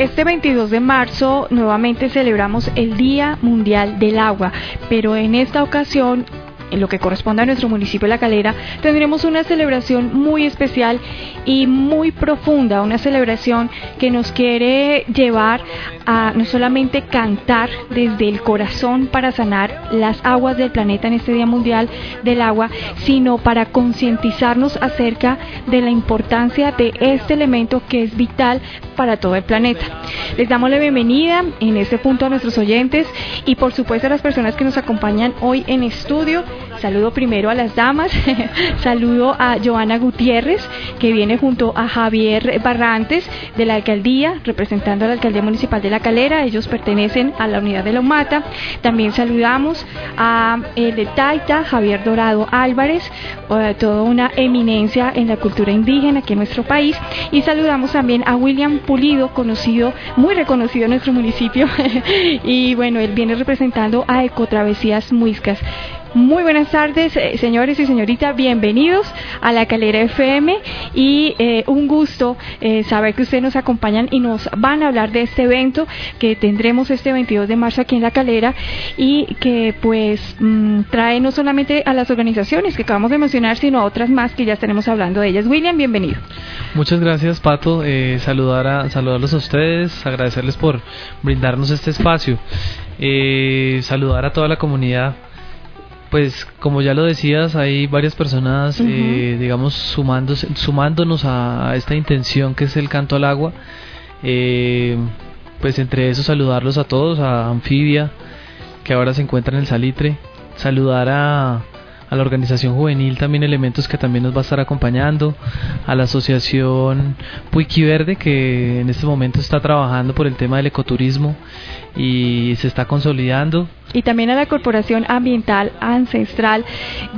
Este 22 de marzo nuevamente celebramos el Día Mundial del Agua, pero en esta ocasión en lo que corresponde a nuestro municipio de La Calera, tendremos una celebración muy especial y muy profunda, una celebración que nos quiere llevar a no solamente cantar desde el corazón para sanar las aguas del planeta en este Día Mundial del Agua, sino para concientizarnos acerca de la importancia de este elemento que es vital para todo el planeta. Les damos la bienvenida en este punto a nuestros oyentes y por supuesto a las personas que nos acompañan hoy en estudio. Saludo primero a las damas, saludo a Joana Gutiérrez, que viene junto a Javier Barrantes de la alcaldía, representando a la alcaldía municipal de La Calera. Ellos pertenecen a la unidad de la UMATA. También saludamos a el de Taita, Javier Dorado Álvarez, eh, toda una eminencia en la cultura indígena aquí en nuestro país. Y saludamos también a William Pulido, conocido, muy reconocido en nuestro municipio. y bueno, él viene representando a Ecotravesías Muiscas. Muy buenas tardes, eh, señores y señoritas, bienvenidos a la Calera FM y eh, un gusto eh, saber que ustedes nos acompañan y nos van a hablar de este evento que tendremos este 22 de marzo aquí en la Calera y que pues mm, trae no solamente a las organizaciones que acabamos de mencionar, sino a otras más que ya estaremos hablando de ellas. William, bienvenido. Muchas gracias, Pato. saludar a, saludarlos a ustedes, agradecerles por brindarnos este espacio. saludar a toda la comunidad pues como ya lo decías, hay varias personas, eh, digamos, sumándose, sumándonos a, esta intención que es el canto al agua. Eh, pues entre eso saludarlos a todos, a Anfibia, que ahora se encuentra en el Salitre, saludar a, a la organización juvenil también elementos que también nos va a estar acompañando, a la asociación Puiqui Verde que en este momento está trabajando por el tema del ecoturismo y se está consolidando. Y también a la Corporación Ambiental Ancestral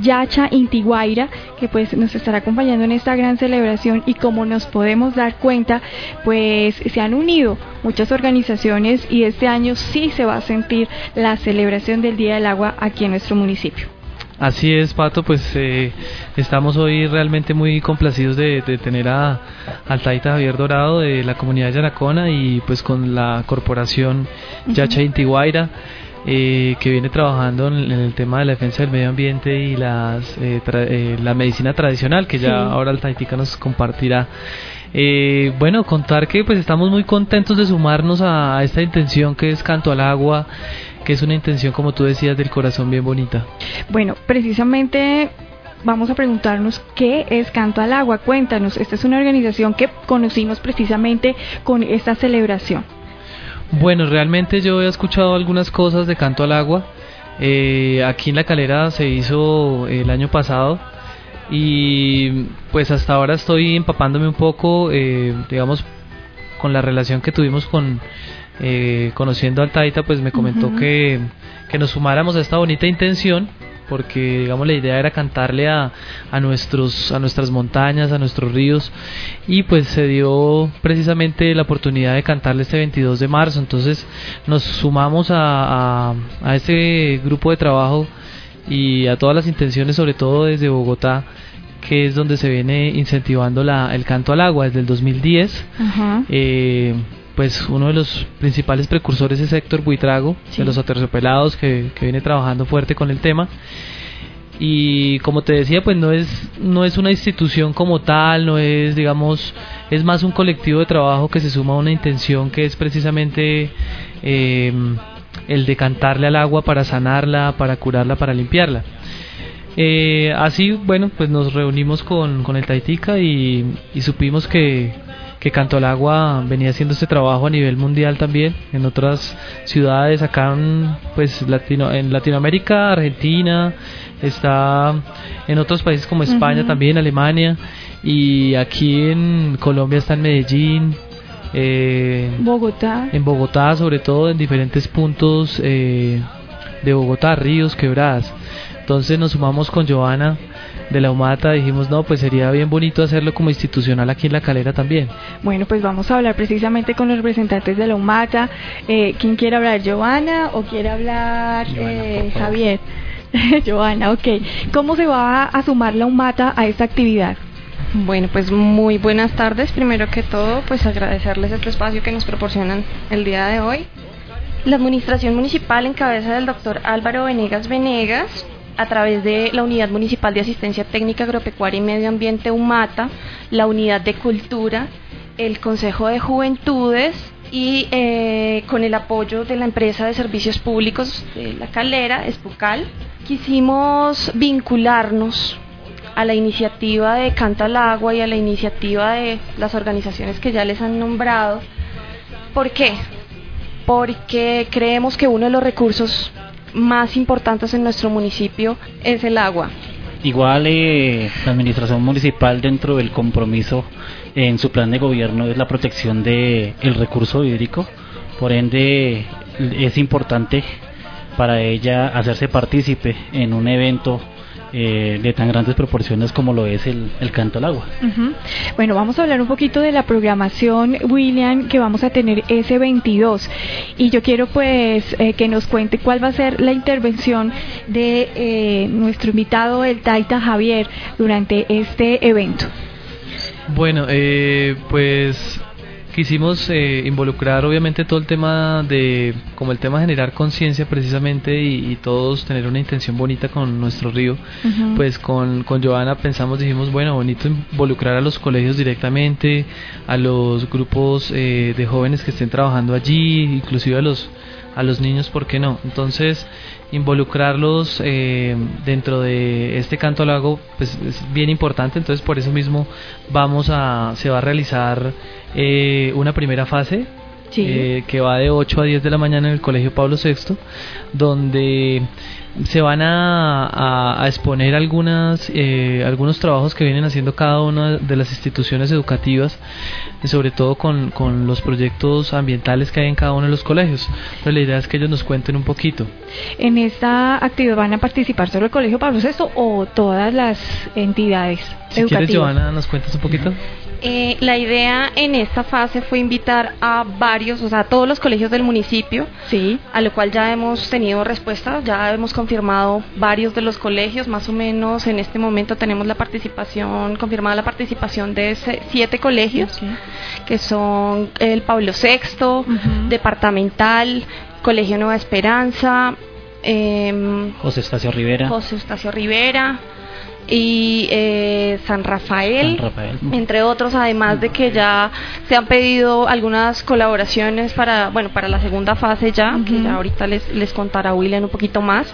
Yacha Intiguaira, que pues nos estará acompañando en esta gran celebración y como nos podemos dar cuenta, pues se han unido muchas organizaciones y este año sí se va a sentir la celebración del Día del Agua aquí en nuestro municipio. Así es, Pato, pues eh, estamos hoy realmente muy complacidos de, tener a, al Taita Javier Dorado de la comunidad de Yanacona y pues con la corporación Yacha Intiguaira. Eh, que viene trabajando en, el tema de la defensa del medio ambiente y las, eh, la medicina tradicional, que ya ahora el Taitica nos compartirá. bueno, contar que pues estamos muy contentos de sumarnos a esta intención que es Canto al Agua, que es una intención, como tú decías, del corazón bien bonita. Bueno, precisamente vamos a preguntarnos qué es Canto al Agua. Cuéntanos, esta es una organización que conocimos precisamente con esta celebración. Bueno, realmente yo he escuchado algunas cosas de Canto al Agua. Eh, aquí en La Calera se hizo el año pasado y pues hasta ahora estoy empapándome un poco, eh, digamos, con la relación que tuvimos con eh, conociendo al Taita, pues me comentó que, que nos sumáramos a esta bonita intención porque digamos la idea era cantarle a, a nuestros a nuestras montañas a nuestros ríos y pues se dio precisamente la oportunidad de cantarle este 22 de marzo. Entonces nos sumamos a, a, a este grupo de trabajo y a todas las intenciones sobre todo desde Bogotá que es donde se viene incentivando la, el canto al agua desde el 2010 eh, pues uno de los principales precursores es Héctor Buitrago, de los aterciopelados, que, que viene trabajando fuerte con el tema. Y como te decía, pues no es, no es una institución como tal, no es, digamos, es más un colectivo de trabajo que se suma a una intención que es precisamente em, el de cantarle al agua para sanarla, para curarla, para limpiarla. Eh, así, bueno, pues nos reunimos con, con el Taitica y supimos que, que Canto al Agua venía haciendo este trabajo a nivel mundial también en otras ciudades acá en, pues Latino, en Latinoamérica, Argentina, está en otros países como España también, Alemania y aquí en Colombia está en Medellín, eh, Bogotá. En Bogotá, sobre todo en diferentes puntos eh, de Bogotá, ríos, quebradas. Entonces nos sumamos con Joana de la UMATA, dijimos, no, pues sería bien bonito hacerlo como institucional aquí en La Calera también. Bueno, pues vamos a hablar precisamente con los representantes de la UMATA. Eh, ¿Quién quiere hablar, Joana o quiere hablar eh, Javier? Joana, ok. ¿Cómo se va a sumar la UMATA a esta actividad? Bueno, pues muy buenas tardes. Primero que todo, pues agradecerles este espacio que nos proporcionan el día de hoy. La Administración Municipal en cabeza del doctor Álvaro Venegas Venegas, a través de la Unidad Municipal de Asistencia Técnica Agropecuaria y Medio Ambiente UMATA, la Unidad de Cultura, el Consejo de Juventudes y eh, con el apoyo de la empresa de servicios públicos de La Calera, Espucal, quisimos vincularnos a la iniciativa de Canta al Agua y a la iniciativa de las organizaciones que ya les han nombrado. ¿Por qué? Porque creemos que uno de los recursos más importantes en nuestro municipio es el agua. Igual eh, la administración municipal dentro del compromiso en su plan de gobierno es la protección del el recurso hídrico, por ende es importante para ella hacerse partícipe en un evento eh, de tan grandes proporciones como lo es el, canto al agua. Bueno, vamos a hablar un poquito de la programación, William, que vamos a tener ese 22. Y yo quiero pues eh, que nos cuente cuál va a ser la intervención de eh, nuestro invitado, el Taita Javier, durante este evento. Bueno, pues quisimos eh, involucrar obviamente todo el tema de, como el tema de generar conciencia precisamente y, todos tener una intención bonita con nuestro río, pues con, con Joana pensamos, dijimos, bueno, bonito involucrar a los colegios directamente, a los grupos eh, de jóvenes que estén trabajando allí, inclusive a los, a los niños, ¿por qué no? Entonces, involucrarlos eh, dentro de este canto pues es bien importante entonces por eso mismo vamos a se va a realizar eh, una primera fase eh, que va de 8 a 10 de la mañana en el Colegio Pablo VI, donde se van a, a, exponer algunas, eh, algunos trabajos que vienen haciendo cada una de las instituciones educativas, sobre todo con, con los proyectos ambientales que hay en cada uno de los colegios. Pero la idea es que ellos nos cuenten un poquito. ¿En esta actividad van a participar solo el Colegio Pablo VI o todas las entidades si educativas? quieres, Joana, nos cuentas un poquito. Eh, la idea en esta fase fue invitar a varios, o sea, a todos los colegios del municipio, sí. a lo cual ya hemos tenido respuesta, ya hemos confirmado varios de los colegios, más o menos en este momento tenemos la participación, confirmada la participación de siete colegios, que son el Pablo VI, Departamental, Colegio Nueva Esperanza, eh, José Estacio Rivera. José Estacio Rivera, y eh, San, Rafael, entre otros, además de que ya se han pedido algunas colaboraciones para, bueno, para la segunda fase ya, que ya ahorita les, les contará William un poquito más.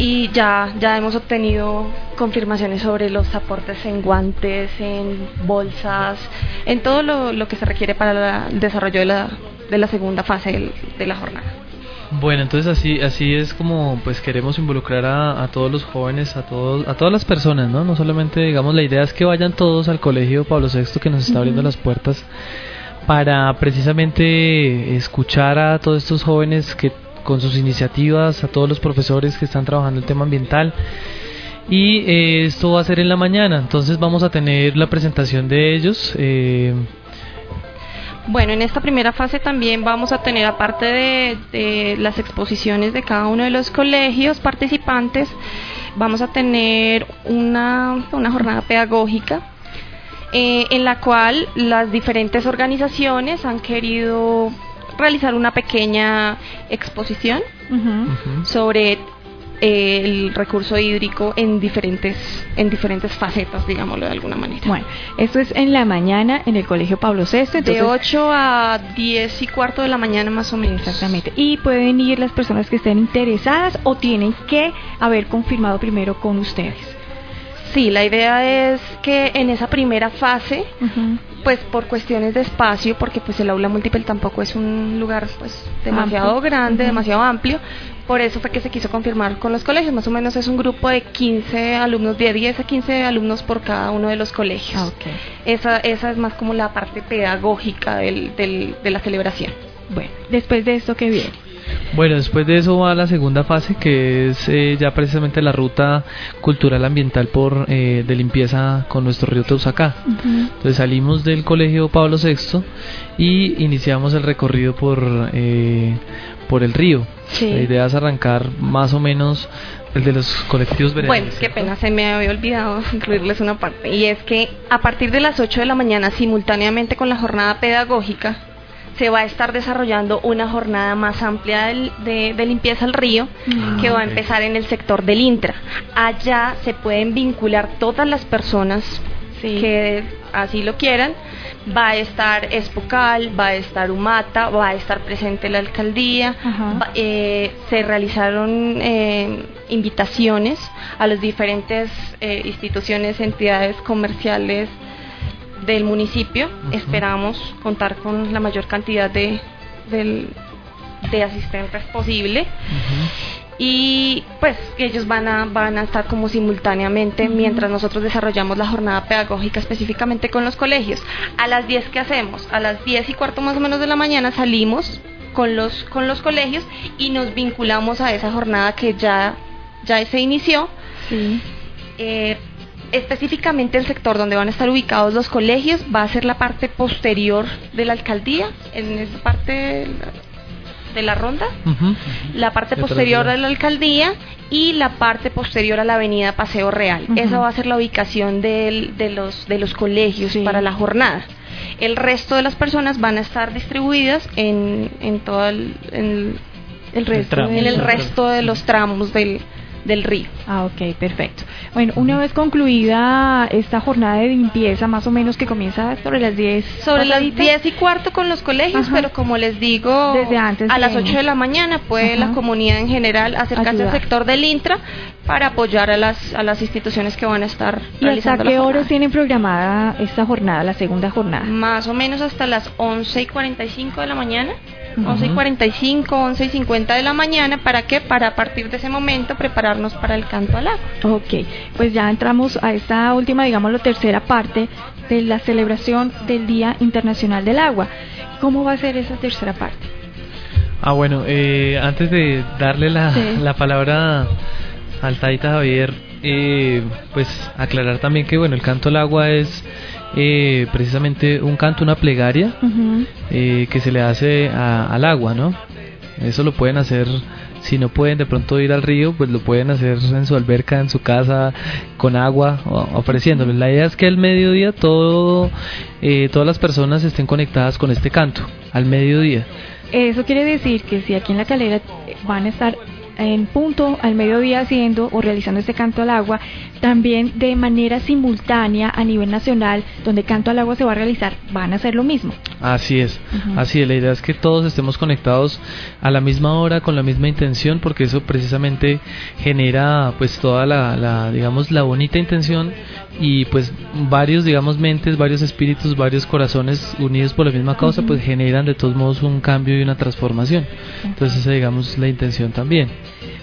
Y ya, ya hemos obtenido confirmaciones sobre los aportes en guantes, en bolsas, en todo lo, lo que se requiere para el desarrollo de la, de la segunda fase de la jornada. Bueno, entonces así así es como pues queremos involucrar a, todos los jóvenes, a todos a todas las personas, ¿no? No solamente digamos la idea es que vayan todos al colegio Pablo VI que nos está abriendo las puertas para precisamente escuchar a todos estos jóvenes que con sus iniciativas, a todos los profesores que están trabajando el tema ambiental. Y eh, esto va a ser en la mañana, entonces vamos a tener la presentación de ellos. Eh, bueno, en esta primera fase también vamos a tener, aparte de, las exposiciones de cada uno de los colegios participantes, vamos a tener una, jornada pedagógica eh, en la cual las diferentes organizaciones han querido realizar una pequeña exposición sobre el recurso hídrico en diferentes en diferentes facetas, digámoslo de alguna manera. Bueno, esto es en la mañana en el Colegio Pablo VI. de 8 a 10 y cuarto de la mañana más o menos. Exactamente. Y pueden ir las personas que estén interesadas o tienen que haber confirmado primero con ustedes. Sí, la idea es que en esa primera fase, pues por cuestiones de espacio, porque pues el aula múltiple tampoco es un lugar pues demasiado Amplio. grande, demasiado amplio, por eso fue que se quiso confirmar con los colegios, más o menos es un grupo de 15 alumnos, de 10 a 15 alumnos por cada uno de los colegios. Ah, ok. Esa, esa es más como la parte pedagógica del, del- de la celebración. Bueno, después de esto, ¿qué viene? Bueno, después de eso va la segunda fase, que es eh, ya precisamente la ruta cultural ambiental por eh, de limpieza con nuestro río Teusacá. Entonces salimos del colegio Pablo VI y iniciamos el recorrido por, eh, por el río. Sí. La idea es arrancar más o menos el de los colectivos Bueno, qué pena, se me había olvidado incluirles una parte. Y es que a partir de las 8 de la mañana, simultáneamente con la jornada pedagógica, se va a estar desarrollando una jornada más amplia de, de limpieza al río, Mm. que va a empezar en el sector del Intra. Allá se pueden vincular todas las personas Sí. que así lo quieran. Va a estar Espocal, va a estar Humata, va a estar presente la alcaldía. Va- eh, se realizaron eh, invitaciones a las diferentes eh, instituciones, entidades comerciales del municipio. Esperamos contar con la mayor cantidad de, de asistentes posible y pues ellos van a van a estar como simultáneamente mientras nosotros desarrollamos la jornada pedagógica específicamente con los colegios. A las 10 ¿qué hacemos? A las 10 y cuarto más o menos de la mañana salimos con los con los colegios y nos vinculamos a esa jornada que ya ya se inició. Sí. Eh, específicamente el sector donde van a estar ubicados los colegios va a ser la parte posterior de la alcaldía, en esa parte de la- ronda la parte posterior de la- alcaldía y la parte posterior a la avenida Paseo Real. Esa va a ser la ubicación del- de, los, de los colegios Sí. para la jornada. El resto de las personas van a estar distribuidas en, en todo el, en el resto, tramo. en el El resto de los tramos del, del río. Ah, ok, perfecto. Bueno, una vez concluida esta jornada de limpieza, más o menos que comienza sobre las 10. Sobre las pasaditas. 10 y cuarto con los colegios, Ajá. pero como les digo, Desde antes a las viene. 8 de la mañana puede Ajá. la comunidad en general acercarse Ayudar. al sector del Intra para apoyar a las, a las instituciones que van a estar ¿Y hasta realizando qué jornada. horas tienen programada esta jornada, la segunda jornada? Más o menos hasta las 11 y 45 de la mañana. Ujú. 11 y 45, 11 y 50 de la mañana. ¿Para qué? Para a partir de ese momento prepararnos para el canto al agua. Ok, pues ya entramos a esta última, digamos, la tercera parte de la celebración del Día Internacional del Agua. ¿Cómo va a ser esa tercera parte? Ah, bueno, eh, antes de darle la, Sí. la palabra al Taita Javier, eh, pues aclarar también que bueno, el canto al agua es eh, precisamente un canto, una plegaria eh, que se le hace a- al agua, ¿no? Eso lo pueden hacer, si no pueden de pronto ir al río, pues lo pueden hacer en su alberca, en su casa, con agua, o- ofreciéndolo. La idea es que al mediodía todo, eh, todas las personas estén conectadas con este canto, al mediodía. Eso quiere decir que si aquí en la calera van a estar en punto al mediodía haciendo o realizando este canto al agua, también de manera simultánea a nivel nacional, donde canto al agua se va a realizar, van a hacer lo mismo. Así es, así es. La idea es que todos estemos conectados a la misma hora, con la misma intención, porque eso precisamente genera, pues, toda la, la, digamos, la bonita intención y, pues, varios, digamos, mentes, varios espíritus, varios corazones unidos por la misma causa, pues, generan de todos modos un cambio y una transformación. Entonces, esa, digamos, la intención también.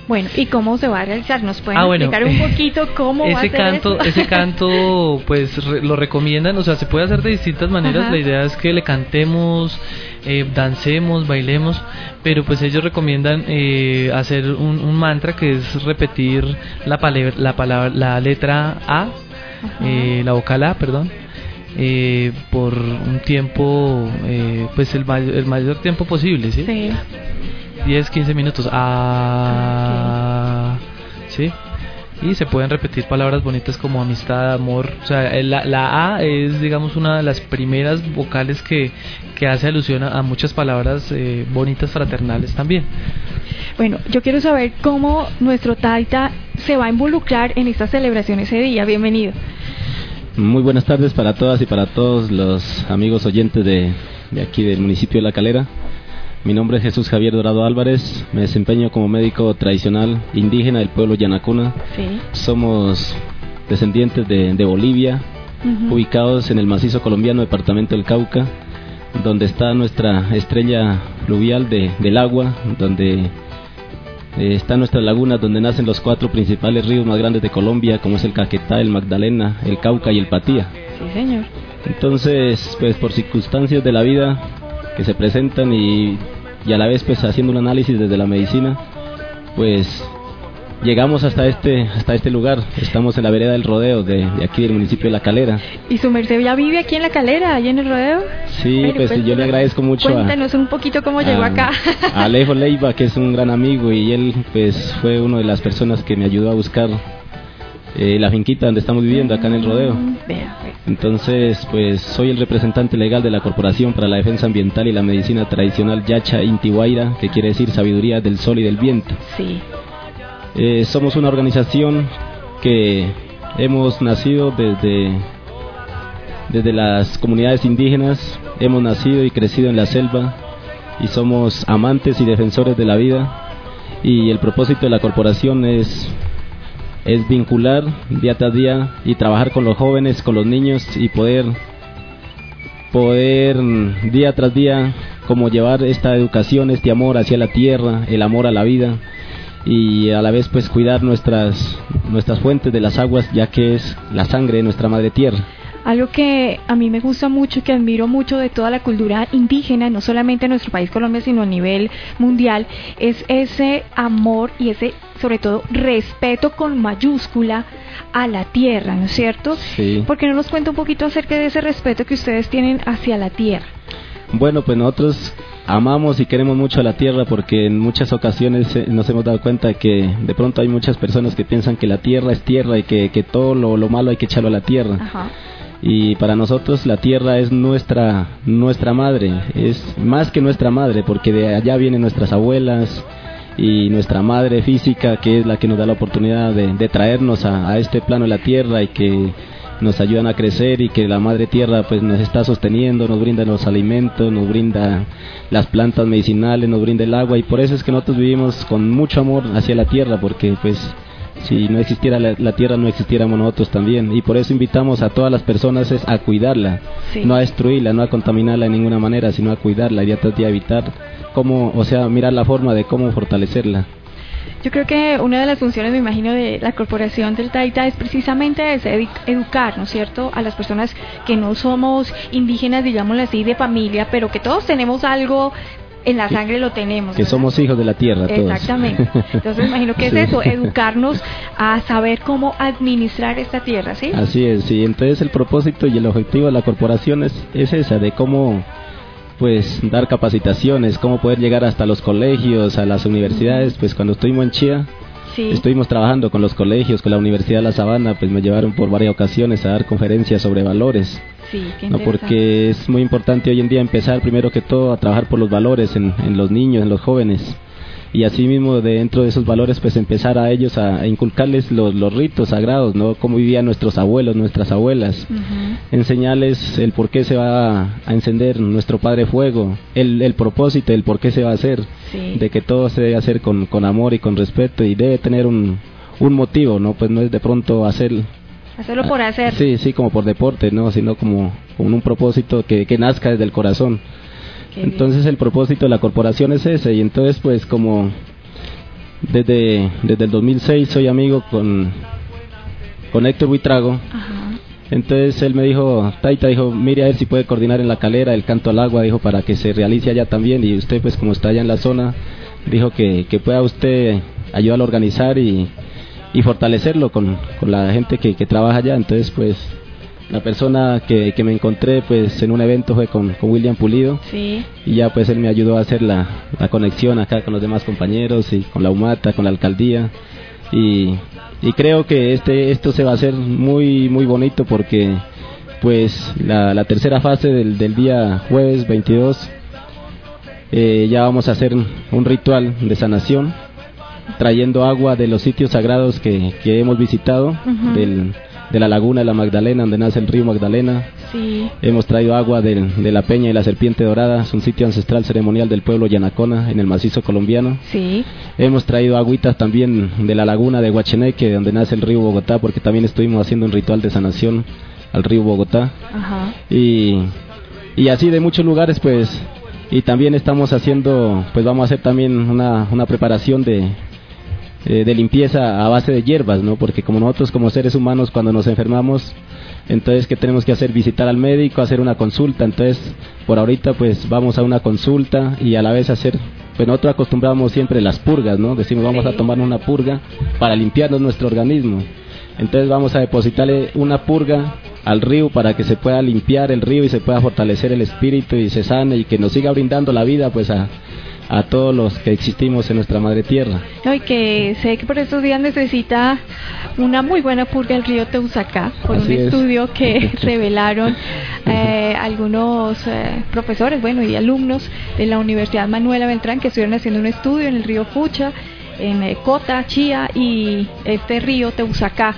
Bueno, ¿y cómo se va a realizar? ¿Nos pueden Ah, bueno. explicar un poquito cómo va a ese ser canto eso? ese canto pues re- lo recomiendan o sea se puede hacer de distintas maneras Ajá. la idea es que le cantemos eh, dancemos bailemos pero pues ellos recomiendan eh, hacer un, un mantra que es repetir la palabra la palabra la letra A eh, la vocal A perdón eh, por un tiempo eh, pues el, may- el mayor tiempo posible ¿sí? Sí. 10, 15 minutos. Ah, ¿sí? Y se pueden repetir palabras bonitas como amistad, amor. O sea, el- la, la A es, digamos, una de las primeras vocales que, que hace alusión a, a muchas palabras eh, bonitas fraternales también. Bueno, yo quiero saber cómo nuestro Taita se va a involucrar en esta celebración ese día. Bienvenido. Muy buenas tardes para todas y para todos los amigos oyentes de, de aquí del municipio de La Calera. Mi nombre es Jesús Javier Dorado Álvarez, me desempeño como médico tradicional indígena del pueblo Yanacuna. Sí. Somos descendientes de, de Bolivia, ubicados en el macizo colombiano, departamento del Cauca, donde está nuestra estrella fluvial de- del agua, donde eh, están nuestras lagunas, donde nacen los cuatro principales ríos más grandes de Colombia, como es el Caquetá, el Magdalena, el Cauca y el Patía. Sí, señor. Entonces, pues por circunstancias de la vida que se presentan y, y a la vez pues haciendo un análisis desde la medicina, pues llegamos hasta este hasta este lugar. Estamos en la vereda del Rodeo de, de aquí del municipio de La Calera. ¿Y su merced ya vive aquí en la calera, ahí en el rodeo? Sí, Bueno, pues yo le agradezco mucho a, Cuéntanos un poquito cómo llegó a- acá. a Alejo Leiva, que es un gran amigo y él pues fue una de las personas que me ayudó a buscar eh, la finquita donde estamos viviendo acá en el rodeo. Mm. Entonces, pues soy el representante legal de la Corporación para la Defensa Ambiental y la Medicina Tradicional Yacha Intihuayra, que quiere decir sabiduría del sol y del viento. Sí. Eh, somos una organización que hemos nacido desde, desde las comunidades indígenas, hemos nacido y crecido en la selva y somos amantes y defensores de la vida y el propósito de la corporación es es vincular día tras día y trabajar con los jóvenes, con los niños y poder poder mm, día tras día como llevar esta educación, este amor hacia la tierra, el amor a la vida y a la vez pues cuidar nuestras nuestras fuentes de las aguas ya que es la sangre de nuestra madre tierra. Algo que a mí me gusta mucho y que admiro mucho de toda la cultura indígena, no solamente en nuestro país Colombia, sino a nivel mundial, es ese amor y ese, sobre todo, respeto con mayúscula a la tierra, ¿no es cierto? Sí. ¿Por qué no nos cuenta un poquito acerca de ese respeto que ustedes tienen hacia la tierra? Bueno, pues nosotros amamos y queremos mucho a la tierra porque en muchas ocasiones eh, nos hemos dado cuenta de que de pronto hay muchas personas que piensan que la tierra es tierra y que, que todo lo, lo malo hay que echarlo a la tierra. Ajá. Y para nosotros la tierra es nuestra nuestra madre, es más que nuestra madre porque de allá vienen nuestras abuelas y nuestra madre física que es la que nos da la oportunidad de, traernos a, a este plano de la tierra y que nos ayudan a crecer y que la madre tierra pues nos está sosteniendo, nos brinda los alimentos, nos brinda las plantas medicinales, nos brinda el agua. Y por eso es que nosotros vivimos con mucho amor hacia la tierra porque pues si no existiera la, la tierra no existiéramos nosotros también y por eso invitamos a todas las personas es a cuidarla, Sí. no a destruirla, no a contaminarla de ninguna manera, sino a cuidarla y a tratar de evitar cómo, o sea, mirar la forma de cómo fortalecerla. Yo creo que una de las funciones, me imagino, de la corporación del Taita es precisamente edu- educar, ¿no es cierto?, a las personas que no somos indígenas, digámoslo así, de familia, pero que todos tenemos algo en la sangre, lo tenemos. Que ¿verdad? somos hijos de la tierra todos. Exactamente. Entonces, me imagino que Sí. es eso, educarnos a saber cómo administrar esta tierra, ¿sí? Así es, sí. Entonces el propósito y el objetivo de la corporación es, es esa, de cómo pues dar capacitaciones, cómo poder llegar hasta los colegios, a las universidades, pues cuando estuvimos en Chía, Sí. estuvimos trabajando con los colegios, con la Universidad de La Sabana, pues me llevaron por varias ocasiones a dar conferencias sobre valores, Sí, qué ¿no? porque es muy importante hoy en día empezar primero que todo a trabajar por los valores en, en los niños, en los jóvenes, y asimismo dentro de esos valores pues empezar a ellos a, a inculcarles los, los ritos sagrados, ¿no? Cómo vivían nuestros abuelos, nuestras abuelas, enseñarles el por qué se va a encender nuestro Padre Fuego, el, el propósito, el por qué se va a hacer, Sí. de que todo se debe hacer con, con amor y con respeto y debe tener un, un motivo, ¿no? Pues no es de pronto hacer... Hacerlo por hacer. Sí, sí, como por deporte, ¿no? Sino como con un propósito que, que nazca desde el corazón. Qué bien. Entonces el propósito de la corporación es ese y entonces pues como desde, desde el 2006 soy amigo con, con Héctor Buitrago, Ajá. Entonces él me dijo, Taita dijo, mire a ver si puede coordinar en la calera el canto al agua, dijo, para que se realice allá también y usted pues como está allá en la zona, dijo que, que pueda usted ayudar a organizar y, y fortalecerlo con, con la gente que, que trabaja allá, entonces pues la persona que, que me encontré pues en un evento fue con, con William Pulido. Sí. y ya pues él me ayudó a hacer la, la conexión acá con los demás compañeros y con la UMATA, con la alcaldía. Y, y creo que este esto se va a hacer muy muy bonito porque pues la, la tercera fase del, del día jueves 22 eh, ya vamos a hacer un ritual de sanación trayendo agua de los sitios sagrados que, que hemos visitado del, de la laguna de la Magdalena, donde nace el río Magdalena. Sí. Hemos traído agua de, de la Peña y la Serpiente Dorada, es un sitio ancestral ceremonial del pueblo Yanacona, en el macizo colombiano. Sí. Hemos traído agüitas también de la laguna de Huacheneque, donde nace el río Bogotá, porque también estuvimos haciendo un ritual de sanación al río Bogotá. Ajá. Y, y así de muchos lugares, pues. Y también estamos haciendo, pues vamos a hacer también una, una preparación de, eh, de limpieza a base de hierbas, ¿no? Porque como nosotros como seres humanos cuando nos enfermamos, entonces ¿qué tenemos que hacer? Visitar al médico, hacer una consulta, entonces por ahorita pues vamos a una consulta y a la vez hacer, pues nosotros acostumbramos siempre las purgas, ¿no? Decimos vamos a tomar una purga para limpiarnos nuestro organismo. Entonces vamos a depositarle una purga al río para que se pueda limpiar el río y se pueda fortalecer el espíritu y se sane y que nos siga brindando la vida pues a, a todos los que existimos en nuestra madre tierra. Y que sé que por estos días necesita una muy buena purga el río Teusacá, por Así un es. estudio que revelaron eh, algunos eh, profesores, bueno, y alumnos de la Universidad Manuela Beltrán que estuvieron haciendo un estudio en el río Fucha, en eh, Cota, Chía y este río Teusacá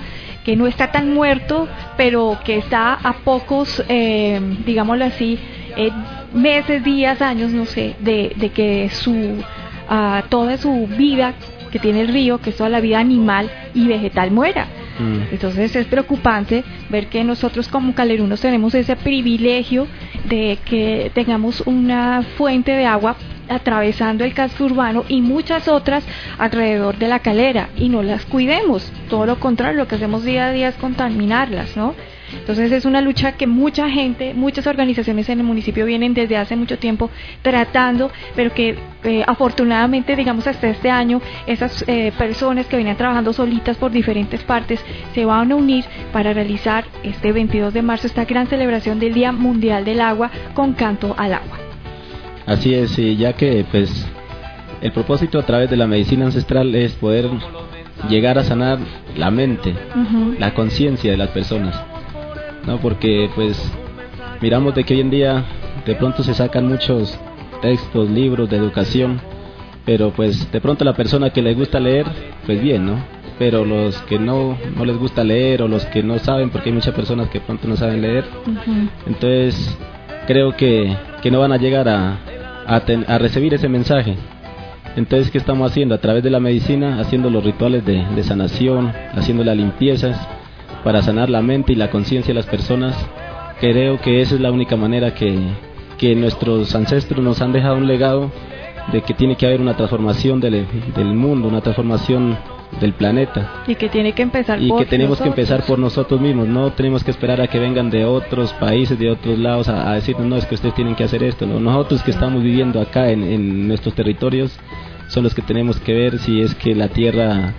que no está tan muerto, pero que está a pocos, eh, digámoslo así, eh, meses, días, años, no sé, de, de que su ah, toda su vida que tiene el río, que es toda la vida animal y vegetal muera. Mm. Entonces es preocupante ver que nosotros como calerunos tenemos ese privilegio de que tengamos una fuente de agua atravesando el casco urbano y muchas otras alrededor de la calera y no las cuidemos. Todo lo contrario, lo que hacemos día a día es contaminarlas, ¿no? Entonces es una lucha que mucha gente, muchas organizaciones en el municipio vienen desde hace mucho tiempo tratando, pero que eh, afortunadamente, digamos, hasta este año, esas eh, personas que venían trabajando solitas por diferentes partes se van a unir para realizar este 22 de marzo esta gran celebración del Día Mundial del Agua con canto al agua. Así es, y ya que pues el propósito a través de la medicina ancestral es poder llegar a sanar la mente, la conciencia de las personas, ¿no? Porque pues miramos de que hoy en día de pronto se sacan muchos textos, libros de educación, pero pues de pronto la persona que le gusta leer, pues bien, ¿no? Pero los que no, no les gusta leer o los que no saben, porque hay muchas personas que de pronto no saben leer, entonces creo que, que no van a llegar a, a, ten- a recibir ese mensaje. Entonces, ¿qué estamos haciendo? A través de la medicina, haciendo los rituales de, de sanación, haciendo las limpiezas para sanar la mente y la conciencia de las personas. Creo que esa es la única manera que, que nuestros ancestros nos han dejado un legado de que tiene que haber una transformación del, del mundo, una transformación del planeta. Y que tiene que empezar y por que tenemos que empezar por nosotros mismos, no tenemos que esperar a que vengan de otros países, de otros lados a, a decirnos, no, es que ustedes tienen que hacer esto, no, nosotros que estamos viviendo acá en, en nuestros territorios son los que tenemos que ver si es que la tierra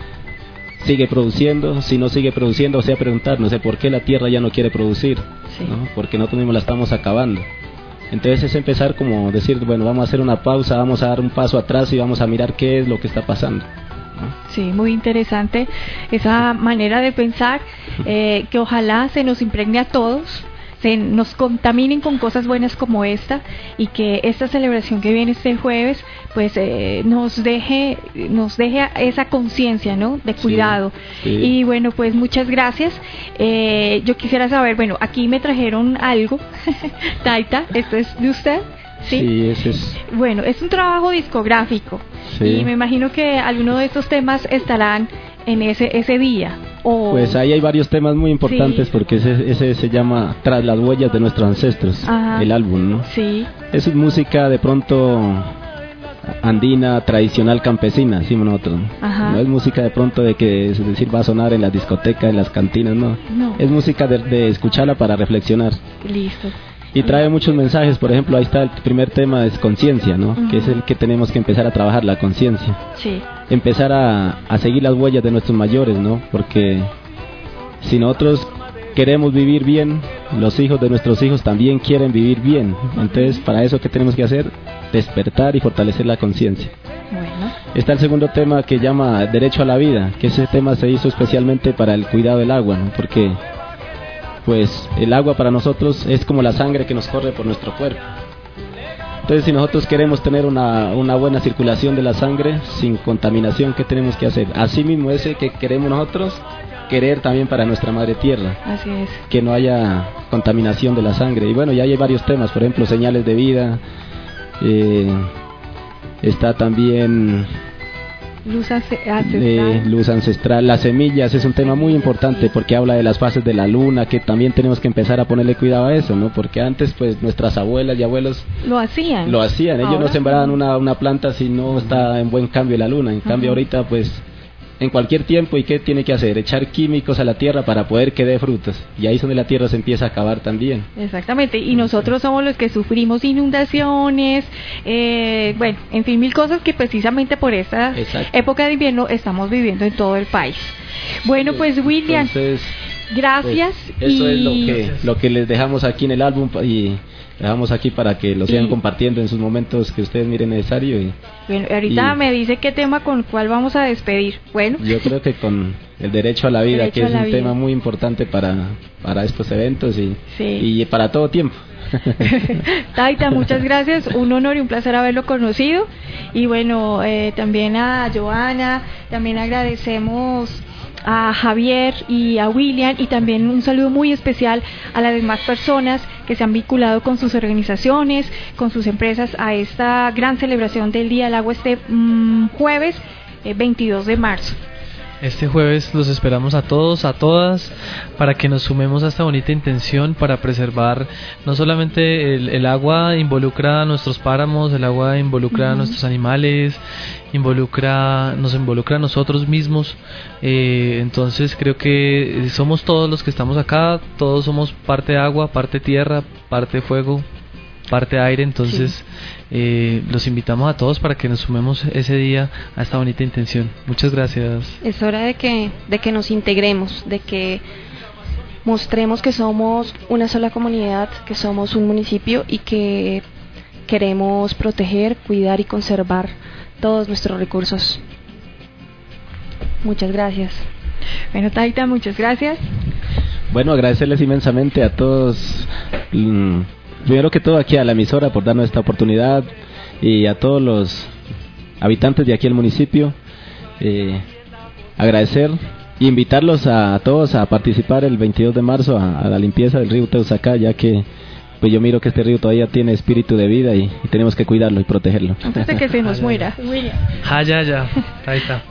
sigue produciendo, si no sigue produciendo, o sea, preguntarnos por qué la tierra ya no quiere producir, Sí. ¿no? porque nosotros mismos la estamos acabando. Entonces es empezar como decir, bueno, vamos a hacer una pausa, vamos a dar un paso atrás y vamos a mirar qué es lo que está pasando. Sí, muy interesante esa manera de pensar eh, que ojalá se nos impregne a todos, se nos contaminen con cosas buenas como esta y que esta celebración que viene este jueves pues eh, nos deje nos deje esa conciencia, ¿no? De cuidado. sí. Y bueno, pues muchas gracias. Eh, yo quisiera saber, bueno, aquí me trajeron algo. Taita, esto es de usted. Sí. Sí, ese es... Bueno, es un trabajo discográfico Sí. y me imagino que algunos de estos temas estarán en ese ese día. O Pues ahí hay varios temas muy importantes Sí. porque ese, ese se llama Tras las huellas de nuestros ancestros, Ajá. el álbum, ¿no? sí, Es música de pronto andina, tradicional, campesina, decimos nosotros. Ajá. No es música de pronto de que, es decir, va a sonar en las discotecas, en las cantinas, no. No. Es música de, de escucharla para reflexionar. listo. Y trae muchos mensajes, por ejemplo, ahí está el primer tema, es conciencia, ¿no? Que es el que tenemos que empezar a trabajar, la conciencia Sí, empezar a, a seguir las huellas de nuestros mayores, ¿no? Porque si nosotros queremos vivir bien, los hijos de nuestros hijos también quieren vivir bien. Entonces, para eso, ¿qué tenemos que hacer? Despertar y fortalecer la conciencia. bueno, Está el segundo tema que llama Derecho a la Vida, que ese tema se hizo especialmente para el cuidado del agua, ¿no? Porque, pues, el agua para nosotros es como la sangre que nos corre por nuestro cuerpo. Entonces, si nosotros queremos tener una, una buena circulación de la sangre sin contaminación, ¿qué tenemos que hacer? Asimismo, ese que queremos nosotros, querer también para nuestra madre tierra. Así es. Que no haya contaminación de la sangre. Y bueno, ya hay varios temas, por ejemplo, señales de vida. Eh, está también Luz ancestral. de luz ancestral. Las semillas es un tema muy importante porque habla de las fases de la luna, que también tenemos que empezar a ponerle cuidado a eso, ¿no? Porque antes, pues, nuestras abuelas y abuelos Lo hacían. lo hacían. Ellos no Ahora, sembraban una, una planta si no está en buen cambio la luna. En cambio, ahorita, pues, en cualquier tiempo, ¿y qué tiene que hacer? Echar químicos a la tierra para poder que dé frutos. Y ahí es donde la tierra se empieza a acabar también. Exactamente, y nosotros somos los que sufrimos inundaciones, eh, bueno, en fin, mil cosas que precisamente por esta Exacto. época de invierno estamos viviendo en todo el país. Bueno, pues William, Entonces, gracias. Pues, eso y... es lo que, lo que les dejamos aquí en el álbum y dejamos aquí para que lo sigan Y- compartiendo en sus momentos que ustedes miren necesario. Y Bueno, ahorita y- me dice qué tema con cuál vamos a despedir. Bueno, yo creo que con el derecho a la vida, Derecho que es un vida. tema muy importante para, para estos eventos y, Sí. y para todo tiempo. Taita, muchas gracias. Un honor y un placer haberlo conocido. Y bueno, eh, también a Joana, también agradecemos a Javier y a William y también un saludo muy especial a las demás personas que se han vinculado con sus organizaciones, con sus empresas a esta gran celebración del Día del Agua este mm, jueves eh, 22 de marzo. Este jueves los esperamos a todos, a todas, para que nos sumemos a esta bonita intención para preservar no solamente el, el agua involucra a nuestros páramos, el agua involucra a nuestros animales, involucra, nos involucra a nosotros mismos. eh, entonces creo que somos todos los que estamos acá, todos somos parte agua, parte tierra, parte fuego, parte aire. Entonces eh, los invitamos a todos para que nos sumemos ese día a esta bonita intención. Muchas gracias. Es hora de que, de que nos integremos, de que mostremos que somos una sola comunidad, que somos un municipio y que queremos proteger, cuidar y conservar todos nuestros recursos. Muchas gracias. Bueno, Taita, muchas gracias. Bueno, agradecerles inmensamente a todos, mm, primero que todo aquí a la emisora por darnos esta oportunidad y a todos los habitantes de aquí el municipio. eh, agradecer y invitarlos a, todos a participar el 22 de marzo a, a la limpieza del río Teusacá, ya que pues yo miro que este río todavía tiene espíritu de vida y, y tenemos que cuidarlo y protegerlo. Antes de que se nos muera. Ah, ya, ya. Ahí está.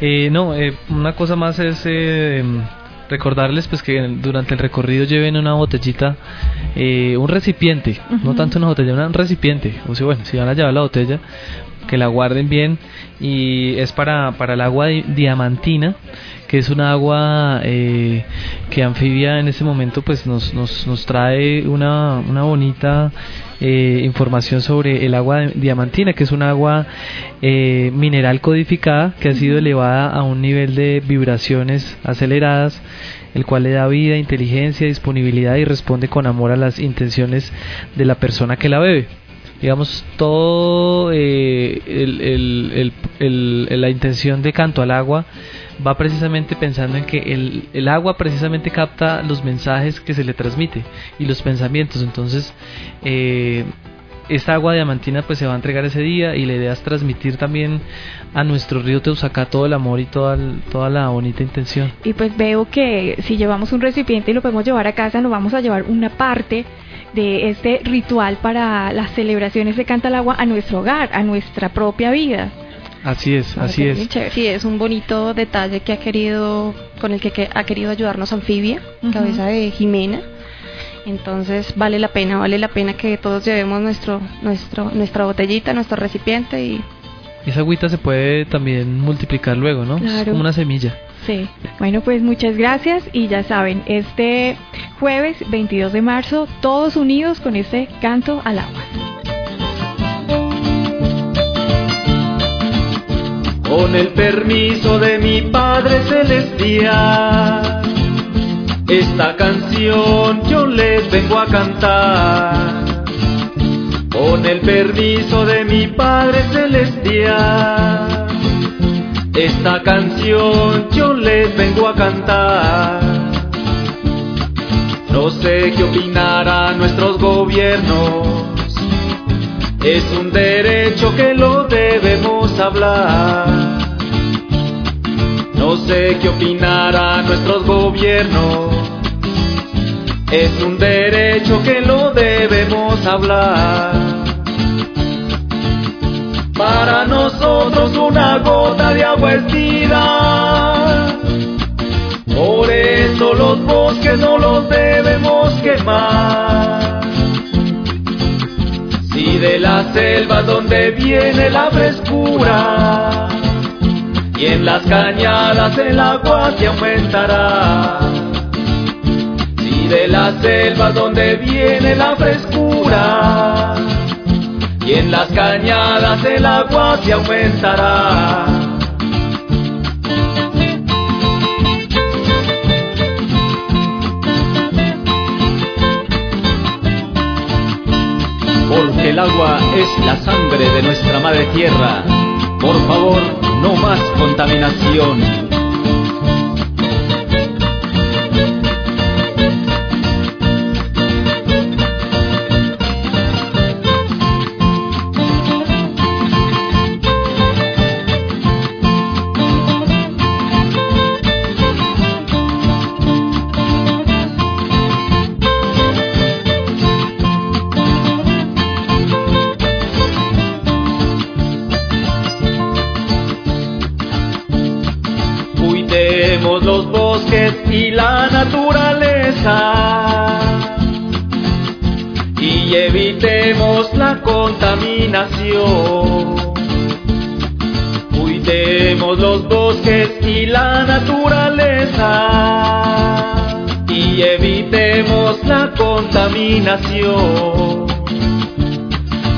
Eh, no, eh, una cosa más es eh, recordarles pues que durante el recorrido lleven una botellita, eh, un recipiente, no tanto una botella, un recipiente. O sea, bueno, si van a llevar la botella, que la guarden bien y es para, para el agua di- diamantina que es una agua eh, que anfibia en este momento pues nos, nos, nos trae una, una bonita eh, información sobre el agua diamantina que es un agua eh, mineral codificada que ha sido elevada a un nivel de vibraciones aceleradas el cual le da vida, inteligencia, disponibilidad y responde con amor a las intenciones de la persona que la bebe digamos, todo eh, el- la intención de canto al agua va precisamente pensando en que el, el agua precisamente capta los mensajes que se le transmite y los pensamientos. Entonces, eh, esta agua diamantina pues se va a entregar ese día y la idea es transmitir también a nuestro río Teusacá todo el amor y toda, toda la bonita intención. Y pues veo que si llevamos un recipiente y lo podemos llevar a casa, nos vamos a llevar una parte de este ritual para las celebraciones de Canta al Agua a nuestro hogar, a nuestra propia vida. Así es, así es. Sí, es un bonito detalle que ha querido, con el que, que ha querido ayudarnos Anfibia, cabeza de Jimena. Entonces vale la pena, vale la pena que todos llevemos nuestro, nuestro, nuestra botellita, nuestro recipiente y Esa agüita se puede también multiplicar luego, ¿no? Es Claro. como una semilla. Sí. Bueno, pues muchas gracias y ya saben, este jueves 22 de marzo, todos unidos con este canto al agua. Con el permiso de mi Padre Celestial, esta canción yo les vengo a cantar. Con el permiso de mi Padre Celestial, esta canción yo les vengo a cantar. No sé qué opinarán nuestros gobiernos. Es un derecho que lo debemos hablar. No sé qué opinarán nuestros gobiernos. Es un derecho que lo debemos hablar. Para nosotros una gota de agua es vida. Por eso los bosques no los debemos quemar. Si de la selva donde viene la frescura y en las cañadas el agua se aumentará. Si de la selva donde viene la frescura en las cañadas el agua se aumentará. Porque el agua es la sangre de nuestra madre tierra. Por favor, no más contaminación. Cuidemos los bosques y la naturaleza y evitemos la contaminación.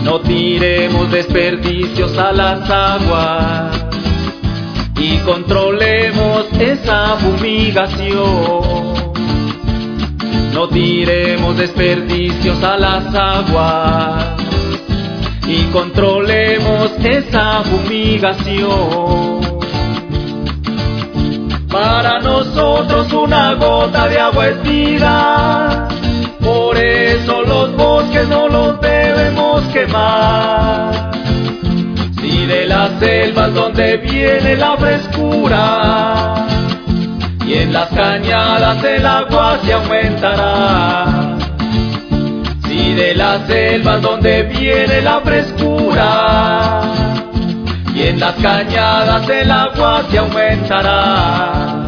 No tiremos desperdicios a las aguas y controlemos esa fumigación. No tiremos desperdicios a las aguas y controlemos esa fumigación. Para nosotros una gota de agua es vida, por eso los bosques no los debemos quemar. Si de las selvas donde viene la frescura y en las cañadas el agua se aumentará. Si de las selvas donde viene la frescura y en las cañadas el agua se aumentará.